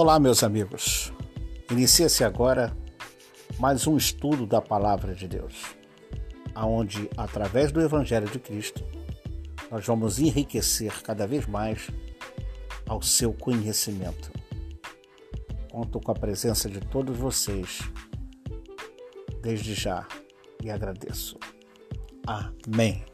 Olá, meus amigos. Inicia-se agora mais um estudo da palavra de Deus, aonde através do evangelho de Cristo nós vamos enriquecer cada vez mais ao seu conhecimento. Conto com a presença de todos vocês desde já e agradeço. Amém.